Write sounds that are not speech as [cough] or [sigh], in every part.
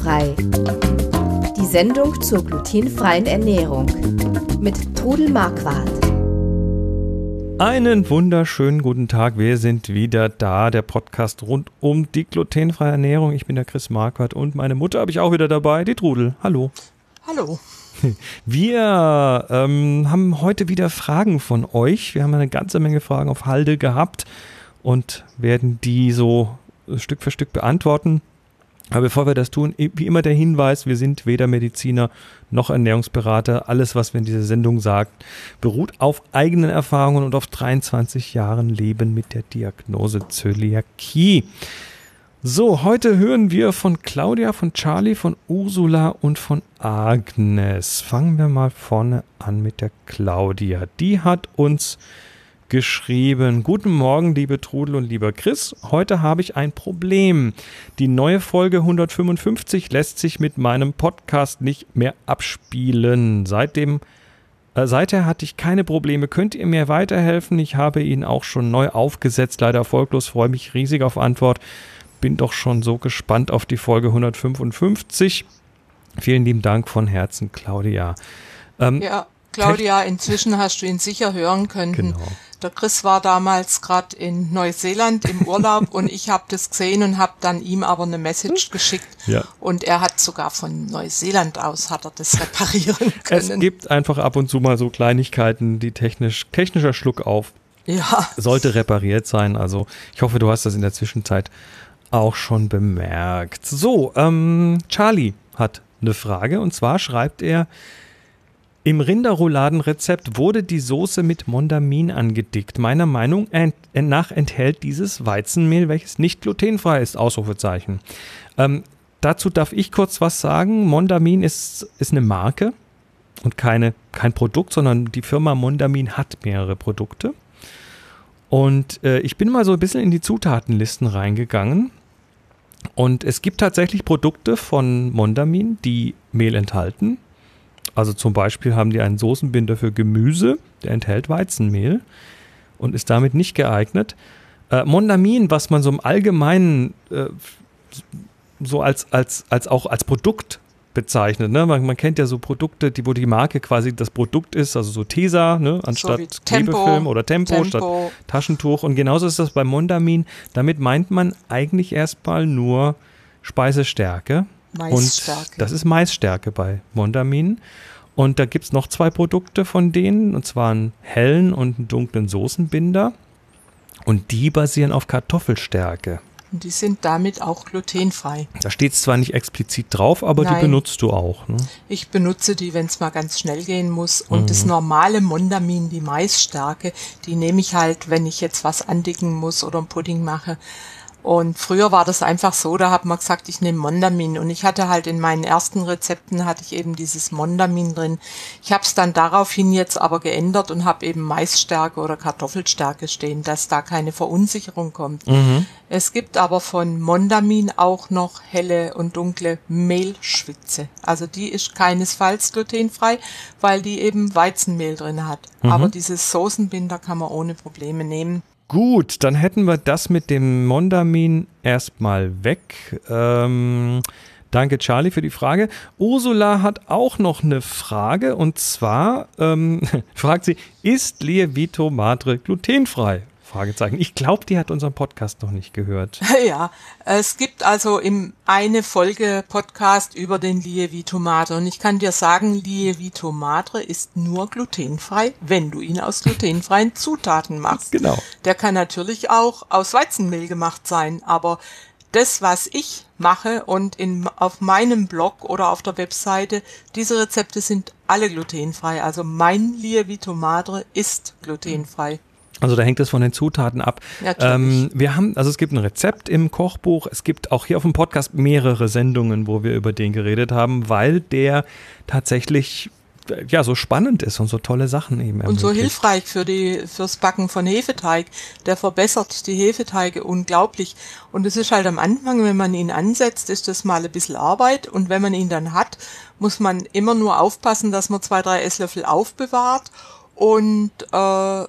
Glutenfrei. Die Sendung zur glutenfreien Ernährung mit Trudel Marquardt. Einen wunderschönen guten Tag. Wir sind wieder da, der Podcast rund um die glutenfreie Ernährung. Ich bin der Chris Marquardt und meine Mutter habe ich auch wieder dabei, die Trudel. Hallo. Hallo. [laughs] Wir ähm, haben heute wieder Fragen von euch. Wir haben eine ganze Menge Fragen auf Halde gehabt und werden die so Stück für Stück beantworten. Aber bevor wir das tun, wie immer der Hinweis, wir sind weder Mediziner noch Ernährungsberater. Alles, was wir in dieser Sendung sagen, beruht auf eigenen Erfahrungen und auf 23 Jahren Leben mit der Diagnose Zöliakie. So, heute hören wir von Claudia, von Charlie, von Ursula und von Agnes. Fangen wir mal vorne an mit der Claudia. Die hat uns geschrieben. Guten Morgen, liebe Trudel und lieber Chris. Heute habe ich ein Problem. Die neue Folge 155 lässt sich mit meinem Podcast nicht mehr abspielen. Seitdem äh, Seither hatte ich keine Probleme. Könnt ihr mir weiterhelfen? Ich habe ihn auch schon neu aufgesetzt, leider erfolglos. Freue mich riesig auf Antwort. Bin doch schon so gespannt auf die Folge 155. Vielen lieben Dank von Herzen, Claudia. Ähm, ja, Claudia, inzwischen hast du ihn sicher hören können. Genau. Der Chris war damals gerade in Neuseeland im Urlaub [laughs] und ich habe das gesehen und habe dann ihm aber eine Message geschickt. Ja. Und er hat sogar von Neuseeland aus hat er das reparieren [laughs] können. Es gibt einfach ab und zu mal so Kleinigkeiten, die technisch technischer Schluck auf ja. sollte repariert sein. Also ich hoffe, du hast das in der Zwischenzeit auch schon bemerkt. So, ähm, Charlie hat eine Frage und zwar schreibt er, im Rinderrouladenrezept wurde die Soße mit Mondamin angedickt. Meiner Meinung nach enthält dieses Weizenmehl, welches nicht glutenfrei ist, Ausrufezeichen. Ähm, dazu darf ich kurz was sagen. Mondamin ist, ist eine Marke und keine, kein Produkt, sondern die Firma Mondamin hat mehrere Produkte. Und äh, ich bin mal so ein bisschen in die Zutatenlisten reingegangen. Und es gibt tatsächlich Produkte von Mondamin, die Mehl enthalten. Also zum Beispiel haben die einen Soßenbinder für Gemüse, der enthält Weizenmehl und ist damit nicht geeignet. Äh, Mondamin, was man so im Allgemeinen äh, so als, als, als auch als Produkt bezeichnet. Ne? Man, man, kennt ja so Produkte, die, wo die Marke quasi das Produkt ist, also so Tesa, ne? anstatt so Klebefilm oder Tempo, Tempo, statt Taschentuch. Und genauso ist das bei Mondamin. Damit meint man eigentlich erstmal nur Speisestärke. Maisstärke. Und das ist Maisstärke bei Mondamin. Und da gibt es noch zwei Produkte von denen, und zwar einen hellen und einen dunklen Soßenbinder. Und die basieren auf Kartoffelstärke. Und die sind damit auch glutenfrei. Da steht es zwar nicht explizit drauf, aber Nein. die benutzt du auch. Ne? Ich benutze die, wenn es mal ganz schnell gehen muss. Und mhm. das normale Mondamin, die Maisstärke, die nehme ich halt, wenn ich jetzt was andicken muss oder einen Pudding mache. Und früher war das einfach so, da hat man gesagt, ich nehme Mondamin. Und ich hatte halt in meinen ersten Rezepten hatte ich eben dieses Mondamin drin. Ich habe es dann daraufhin jetzt aber geändert und habe eben Maisstärke oder Kartoffelstärke stehen, dass da keine Verunsicherung kommt. Mhm. Es gibt aber von Mondamin auch noch helle und dunkle Mehlschwitze. Also die ist keinesfalls glutenfrei, weil die eben Weizenmehl drin hat. Mhm. Aber dieses Soßenbinder kann man ohne Probleme nehmen. Gut, dann hätten wir das mit dem Mondamin erstmal weg. Ähm, danke, Charlie, für die Frage. Ursula hat auch noch eine Frage und zwar ähm, [laughs] fragt sie: Ist Lievito Madre glutenfrei? Fragezeichen. Ich glaube, die hat unseren Podcast noch nicht gehört. [laughs] Ja, es gibt also im eine Folge Podcast über den Lievito Madre und ich kann dir sagen, Lievito Madre ist nur glutenfrei, wenn du ihn aus glutenfreien Zutaten machst. Genau. Der kann natürlich auch aus Weizenmehl gemacht sein, aber das, was ich mache und in, auf meinem Blog oder auf der Webseite, diese Rezepte sind alle glutenfrei. Also mein Lievito Madre ist glutenfrei. Also da hängt es von den Zutaten ab. Ähm, wir haben, also es gibt ein Rezept im Kochbuch. Es gibt auch hier auf dem Podcast mehrere Sendungen, wo wir über den geredet haben, weil der tatsächlich ja so spannend ist und so tolle Sachen eben. Und so hilfreich für die fürs Backen von Hefeteig. Der verbessert die Hefeteige unglaublich. Und es ist halt am Anfang, wenn man ihn ansetzt, ist das mal ein bisschen Arbeit. Und wenn man ihn dann hat, muss man immer nur aufpassen, dass man zwei, drei Esslöffel aufbewahrt und äh,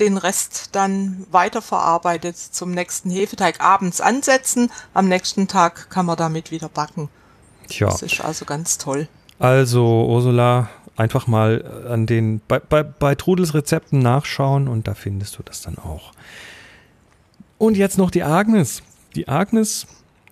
den Rest dann weiterverarbeitet zum nächsten Hefeteig abends ansetzen. Am nächsten Tag kann man damit wieder backen. Tja. Das ist also ganz toll. Also, Ursula, einfach mal an den, bei, bei, bei Trudels Rezepten nachschauen und da findest du das dann auch. Und jetzt noch die Agnes. Die Agnes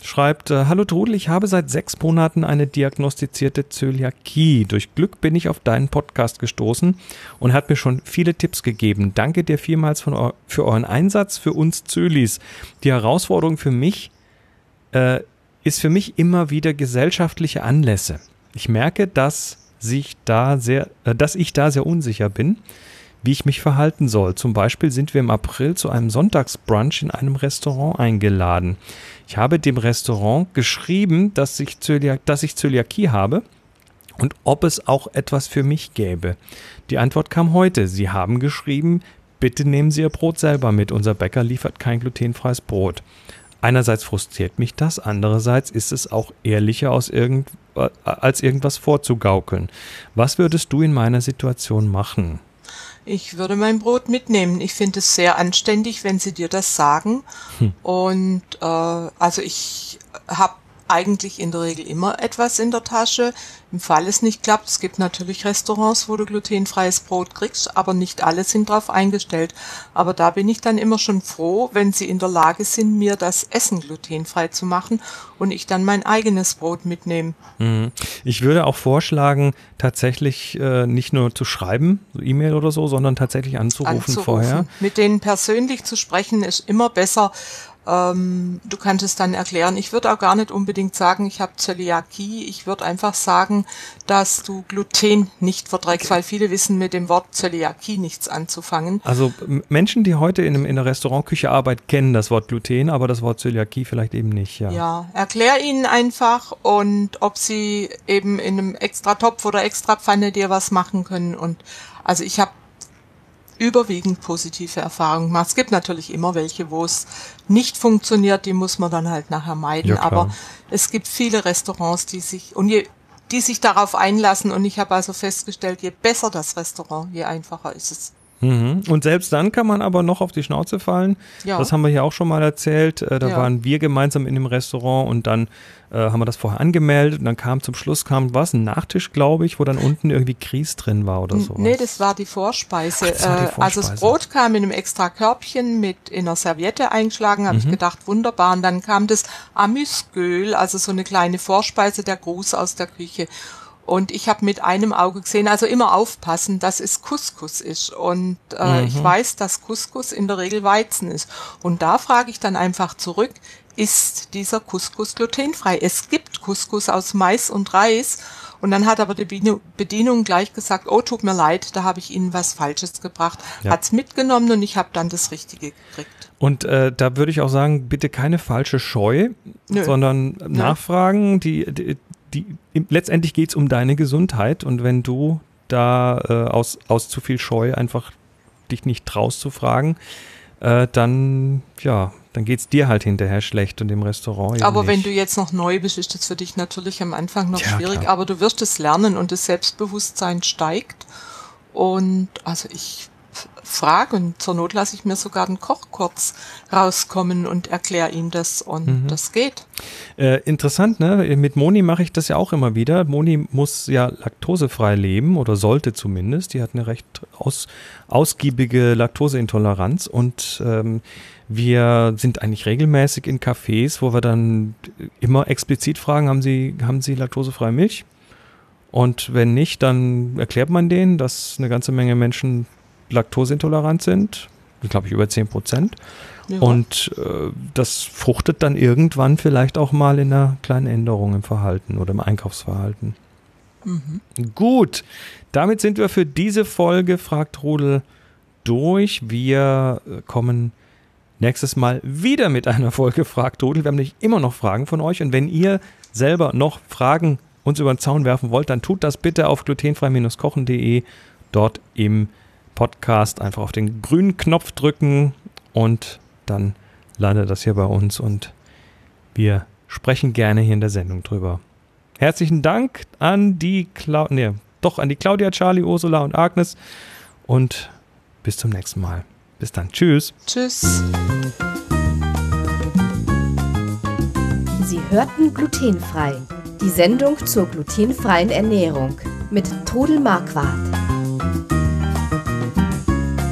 schreibt, äh, Hallo Trudel, ich habe seit sechs Monaten eine diagnostizierte Zöliakie. Durch Glück bin ich auf deinen Podcast gestoßen und hat mir schon viele Tipps gegeben. Danke dir vielmals von, für euren Einsatz für uns Zölis. Die Herausforderung für mich äh, ist für mich immer wieder gesellschaftliche Anlässe. Ich merke, dass sich da sehr, äh, dass ich da sehr unsicher bin, wie ich mich verhalten soll. Zum Beispiel sind wir im April zu einem Sonntagsbrunch in einem Restaurant eingeladen. Ich habe dem Restaurant geschrieben, dass ich, Zöliak dass ich Zöliakie habe und ob es auch etwas für mich gäbe. Die Antwort kam heute. Sie haben geschrieben, bitte nehmen Sie Ihr Brot selber mit. Unser Bäcker liefert kein glutenfreies Brot. Einerseits frustriert mich das, andererseits ist es auch ehrlicher aus irgend, äh, als irgendwas vorzugaukeln. Was würdest du in meiner Situation machen? Ich würde mein Brot mitnehmen. Ich finde es sehr anständig, wenn sie dir das sagen. Hm. Und äh, also ich habe eigentlich in der Regel immer etwas in der Tasche. Im Fall es nicht klappt, es gibt natürlich Restaurants, wo du glutenfreies Brot kriegst, aber nicht alle sind darauf eingestellt. Aber da bin ich dann immer schon froh, wenn sie in der Lage sind, mir das Essen glutenfrei zu machen und ich dann mein eigenes Brot mitnehme. Mhm. Ich würde auch vorschlagen, tatsächlich äh, nicht nur zu schreiben, so E-Mail oder so, sondern tatsächlich anzurufen, anzurufen vorher. Mit denen persönlich zu sprechen ist immer besser, ähm, du kannst es dann erklären. Ich würde auch gar nicht unbedingt sagen, ich habe Zöliakie. Ich würde einfach sagen, dass du Gluten nicht verträgst, weil viele wissen mit dem Wort Zöliakie nichts anzufangen. Also Menschen, die heute in, in der Restaurantküche arbeiten, kennen das Wort Gluten, aber das Wort Zöliakie vielleicht eben nicht. Ja, ja erklär ihnen einfach und ob sie eben in einem extra Topf oder extra Pfanne dir was machen können. Und also ich habe überwiegend positive Erfahrungen gemacht. Es gibt natürlich immer welche, wo es nicht funktioniert, die muss man dann halt nachher meiden. Ja, aber es gibt viele Restaurants, die sich und je, die sich darauf einlassen. Und ich habe also festgestellt, je besser das Restaurant, je einfacher ist es. Mhm. Und selbst dann kann man aber noch auf die Schnauze fallen. Ja. Das haben wir hier auch schon mal erzählt. Äh, da ja. waren wir gemeinsam in dem Restaurant und dann äh, haben wir das vorher angemeldet und dann kam zum Schluss kam was, ein Nachtisch, glaube ich, wo dann unten irgendwie Grieß drin war oder so. Nee, das war die Vorspeise. Ach, das war die Vorspeise. Äh, also das Brot kam in einem extra Körbchen mit in einer Serviette eingeschlagen, habe mhm. ich gedacht, wunderbar. Und dann kam das Amüsgöl, also so eine kleine Vorspeise, der Gruß aus der Küche. Und ich habe mit einem Auge gesehen, also immer aufpassen, dass es Couscous ist. Und äh, mhm. ich weiß, dass Couscous in der Regel Weizen ist. Und da frage ich dann einfach zurück, ist dieser Couscous glutenfrei? Es gibt Couscous aus Mais und Reis. Und dann hat aber die Bedienung gleich gesagt, oh, tut mir leid, da habe ich Ihnen was Falsches gebracht. Ja. Hat's mitgenommen und ich habe dann das Richtige gekriegt. Und äh, da würde ich auch sagen, bitte keine falsche Scheu, Nö. sondern Nö. nachfragen. Die, die, die, letztendlich geht es um deine Gesundheit und wenn du da äh, aus, aus zu viel Scheu einfach dich nicht traust zu fragen, äh, dann ja, dann geht es dir halt hinterher schlecht und im Restaurant. Aber nicht. wenn du jetzt noch neu bist, ist das für dich natürlich am Anfang noch ja, schwierig, klar. aber du wirst es lernen und das Selbstbewusstsein steigt. Und also ich frage und zur Not lasse ich mir sogar den Koch kurz rauskommen und erkläre ihm das und mhm. das geht. Äh, interessant, ne? Mit Moni mache ich das ja auch immer wieder. Moni muss ja laktosefrei leben oder sollte zumindest. Die hat eine recht aus, ausgiebige Laktoseintoleranz und ähm, wir sind eigentlich regelmäßig in Cafés, wo wir dann immer explizit fragen, haben Sie, haben Sie laktosefreie Milch? Und wenn nicht, dann erklärt man denen, dass eine ganze Menge Menschen laktoseintolerant sind, glaube ich über 10 Prozent. Ja. Und äh, das fruchtet dann irgendwann vielleicht auch mal in einer kleinen Änderung im Verhalten oder im Einkaufsverhalten. Mhm. Gut, damit sind wir für diese Folge, fragt Rudel, durch. Wir äh, kommen nächstes Mal wieder mit einer Folge, fragt Rudel. Wir haben nämlich immer noch Fragen von euch. Und wenn ihr selber noch Fragen uns über den Zaun werfen wollt, dann tut das bitte auf glutenfrei-kochen.de dort im Podcast einfach auf den grünen Knopf drücken und dann landet das hier bei uns und wir sprechen gerne hier in der Sendung drüber. Herzlichen Dank an die Clau nee, doch an die Claudia, Charlie, Ursula und Agnes und bis zum nächsten Mal. Bis dann. Tschüss. Tschüss. Sie hörten glutenfrei Die Sendung zur glutenfreien Ernährung mit Todel Marquardt.